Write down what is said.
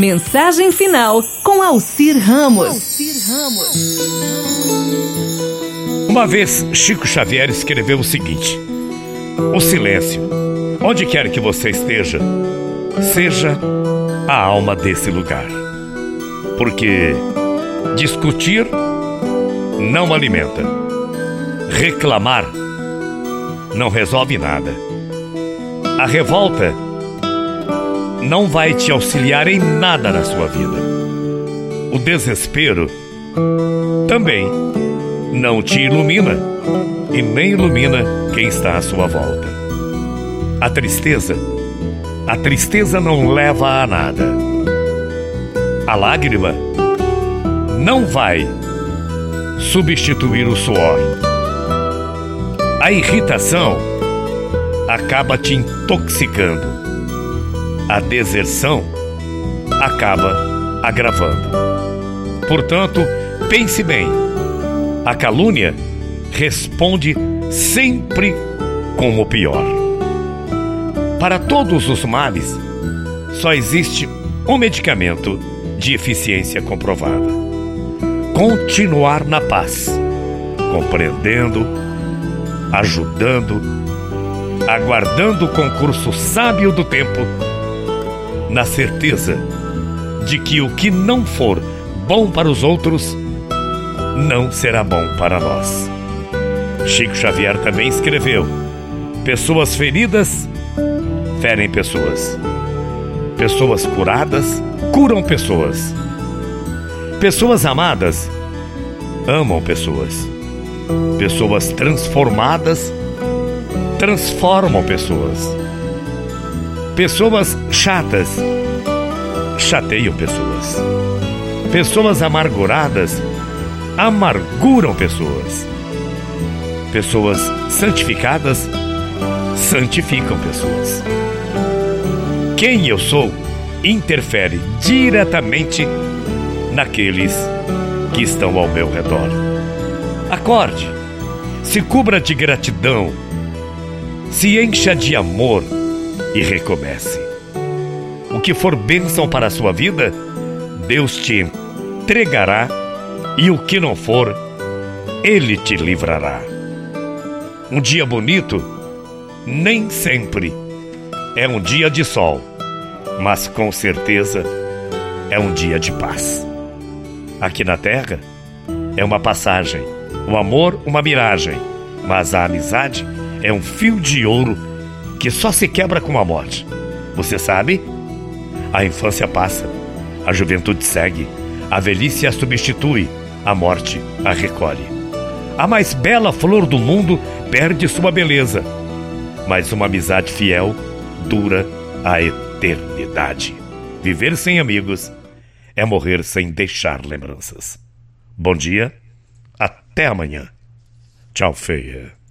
Mensagem final com Alcir Ramos. Alcir Ramos. Uma vez Chico Xavier escreveu o seguinte: O silêncio, onde quer que você esteja, seja a alma desse lugar. Porque discutir não alimenta, reclamar não resolve nada. A revolta não vai te auxiliar em nada na sua vida. O desespero também não te ilumina e nem ilumina quem está à sua volta. A tristeza, a tristeza não leva a nada. A lágrima não vai substituir o suor. A irritação acaba te intoxicando. A deserção acaba agravando. Portanto, pense bem. A calúnia responde sempre com o pior. Para todos os males, só existe um medicamento de eficiência comprovada: continuar na paz, compreendendo, ajudando, aguardando o concurso sábio do tempo, na certeza de que o que não for bom para os outros não será bom para nós. Chico Xavier também escreveu: Pessoas feridas ferem pessoas. Pessoas curadas curam pessoas. Pessoas amadas amam pessoas. Pessoas transformadas transformam pessoas. Pessoas chatas chateiam pessoas. Pessoas amarguradas amarguram pessoas. Pessoas santificadas santificam pessoas. Quem eu sou interfere diretamente naqueles que estão ao meu redor. Acorde, se cubra de gratidão, se encha de amor e recomece. O que for bênção para a sua vida, Deus te entregará, e o que não for, Ele te livrará. Um dia bonito nem sempre é um dia de sol, mas com certeza é um dia de paz. Aqui na terra é uma passagem, o amor, uma miragem, mas a amizade é um fio de ouro que só se quebra com a morte. Você sabe? A infância passa, a juventude segue, a velhice a substitui, a morte a recolhe. A mais bela flor do mundo perde sua beleza, mas uma amizade fiel dura a eternidade. Viver sem amigos é morrer sem deixar lembranças. Bom dia, até amanhã. Tchau, feia.